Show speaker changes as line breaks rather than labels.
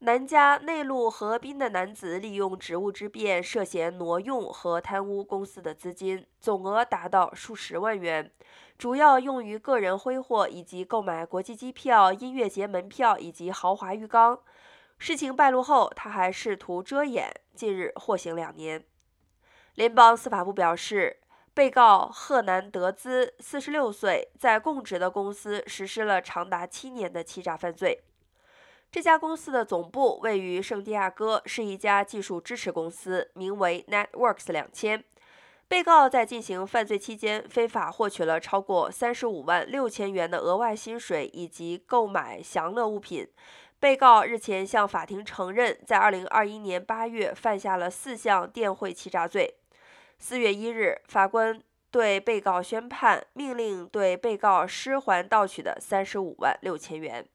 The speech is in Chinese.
南加内陆河滨的男子利用职务之便涉嫌挪用和贪污公司的资金，总额达到数十万元，主要用于个人挥霍以及购买国际机票、音乐节门票以及豪华浴缸。事情败露后，他还试图遮掩，近日获刑两年。联邦司法部表示，被告赫南德兹，四十六岁，在供职的公司实施了长达七年的欺诈犯罪。这家公司的总部位于圣地亚哥，是一家技术支持公司，名为 Networks 两千。被告在进行犯罪期间，非法获取了超过三十五万六千元的额外薪水以及购买享乐物品。被告日前向法庭承认，在二零二一年八月犯下了四项电汇欺诈罪。四月一日，法官对被告宣判，命令对被告失还盗取的三十五万六千元。